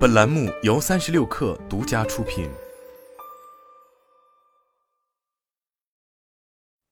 本栏目由三十六氪独家出品。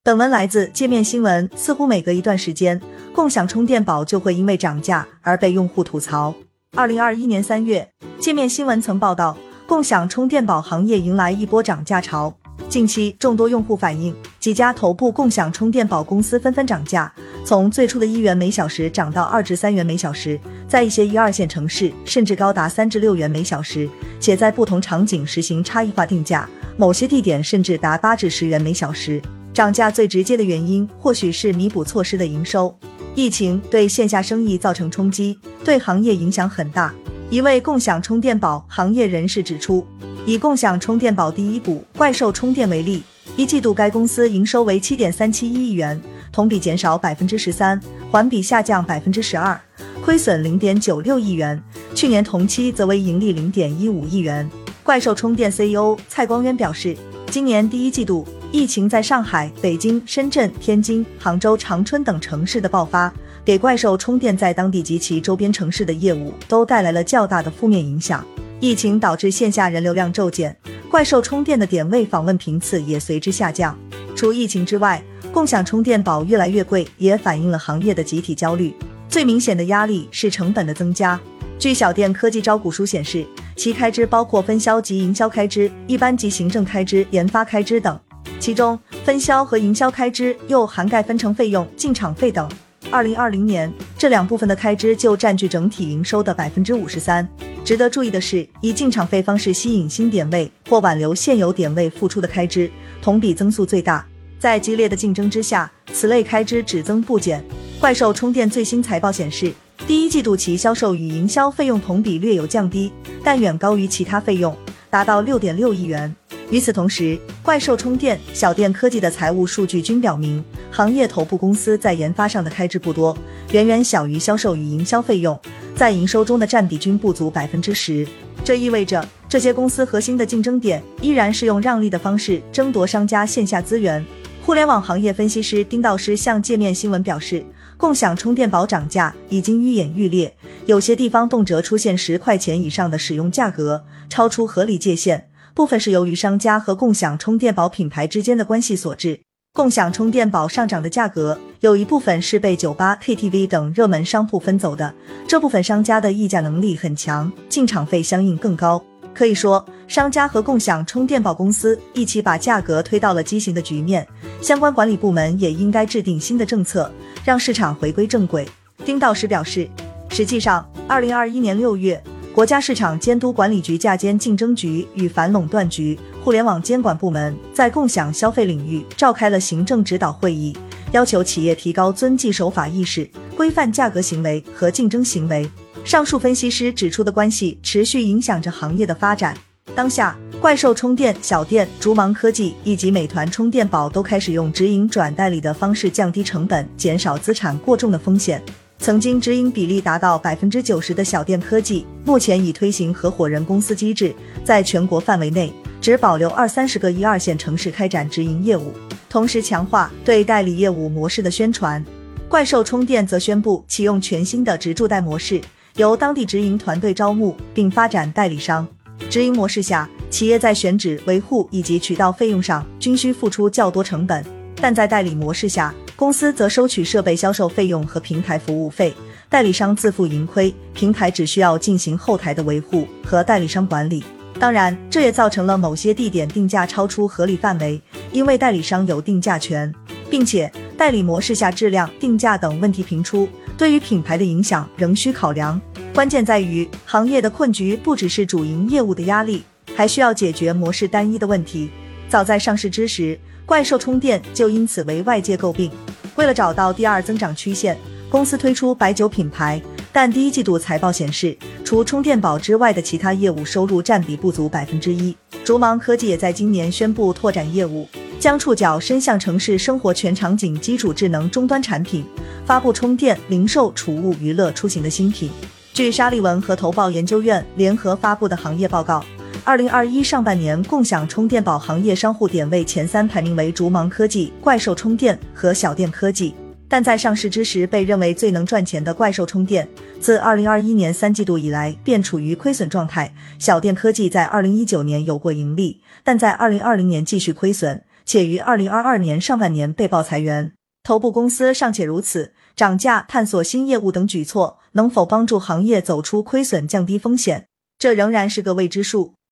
本文来自界面新闻。似乎每隔一段时间，共享充电宝就会因为涨价而被用户吐槽。二零二一年三月，界面新闻曾报道，共享充电宝行业迎来一波涨价潮。近期，众多用户反映，几家头部共享充电宝公司纷纷涨价，从最初的一元每小时涨到二至三元每小时，在一些一二线城市甚至高达三至六元每小时，且在不同场景实行差异化定价，某些地点甚至达八至十元每小时。涨价最直接的原因，或许是弥补措施的营收。疫情对线下生意造成冲击，对行业影响很大。一位共享充电宝行业人士指出。以共享充电宝第一股怪兽充电为例，一季度该公司营收为七点三七一亿元，同比减少百分之十三，环比下降百分之十二，亏损零点九六亿元。去年同期则为盈利零点一五亿元。怪兽充电 CEO 蔡光渊表示，今年第一季度疫情在上海、北京、深圳、天津、杭州、长春等城市的爆发，给怪兽充电在当地及其周边城市的业务都带来了较大的负面影响。疫情导致线下人流量骤减，怪兽充电的点位访问频次也随之下降。除疫情之外，共享充电宝越来越贵，也反映了行业的集体焦虑。最明显的压力是成本的增加。据小店科技招股书显示，其开支包括分销及营销开支、一般及行政开支、研发开支等，其中分销和营销开支又涵盖分成费用、进场费等。二零二零年，这两部分的开支就占据整体营收的百分之五十三。值得注意的是，以进场费方式吸引新点位或挽留现有点位付出的开支，同比增速最大。在激烈的竞争之下，此类开支只增不减。怪兽充电最新财报显示，第一季度其销售与营销费用同比略有降低，但远高于其他费用，达到六点六亿元。与此同时，怪兽充电、小店科技的财务数据均表明，行业头部公司在研发上的开支不多，远远小于销售与营销费用，在营收中的占比均不足百分之十。这意味着，这些公司核心的竞争点依然是用让利的方式争夺商家线下资源。互联网行业分析师丁道师向界面新闻表示，共享充电宝涨价已经愈演愈烈，有些地方动辄出现十块钱以上的使用价格，超出合理界限。部分是由于商家和共享充电宝品牌之间的关系所致。共享充电宝上涨的价格，有一部分是被酒吧、KTV 等热门商铺分走的。这部分商家的议价能力很强，进场费相应更高。可以说，商家和共享充电宝公司一起把价格推到了畸形的局面。相关管理部门也应该制定新的政策，让市场回归正轨。丁道时表示，实际上，二零二一年六月。国家市场监督管理局价监竞争局与反垄断局、互联网监管部门在共享消费领域召开了行政指导会议，要求企业提高遵纪守法意识，规范价格行为和竞争行为。上述分析师指出的关系持续影响着行业的发展。当下，怪兽充电、小店、竹芒科技以及美团充电宝都开始用直营转代理的方式降低成本，减少资产过重的风险。曾经直营比例达到百分之九十的小店科技，目前已推行合伙人公司机制，在全国范围内只保留二三十个一二线城市开展直营业务，同时强化对代理业务模式的宣传。怪兽充电则宣布启用全新的直驻代模式，由当地直营团队招募并发展代理商。直营模式下，企业在选址、维护以及渠道费用上均需付出较多成本，但在代理模式下，公司则收取设备销售费用和平台服务费，代理商自负盈亏，平台只需要进行后台的维护和代理商管理。当然，这也造成了某些地点定价超出合理范围，因为代理商有定价权，并且代理模式下质量、定价等问题频出，对于品牌的影响仍需考量。关键在于，行业的困局不只是主营业务的压力，还需要解决模式单一的问题。早在上市之时，怪兽充电就因此为外界诟病。为了找到第二增长曲线，公司推出白酒品牌，但第一季度财报显示，除充电宝之外的其他业务收入占比不足百分之一。竹芒科技也在今年宣布拓展业务，将触角伸向城市生活全场景基础智能终端产品，发布充电、零售、储物、娱乐、出行的新品。据沙利文和投报研究院联合发布的行业报告。二零二一上半年，共享充电宝行业商户点位前三排名为竹芒科技、怪兽充电和小店科技。但在上市之时被认为最能赚钱的怪兽充电，自二零二一年三季度以来便处于亏损状态。小电科技在二零一九年有过盈利，但在二零二零年继续亏损，且于二零二二年上半年被曝裁员。头部公司尚且如此，涨价、探索新业务等举措能否帮助行业走出亏损、降低风险，这仍然是个未知数。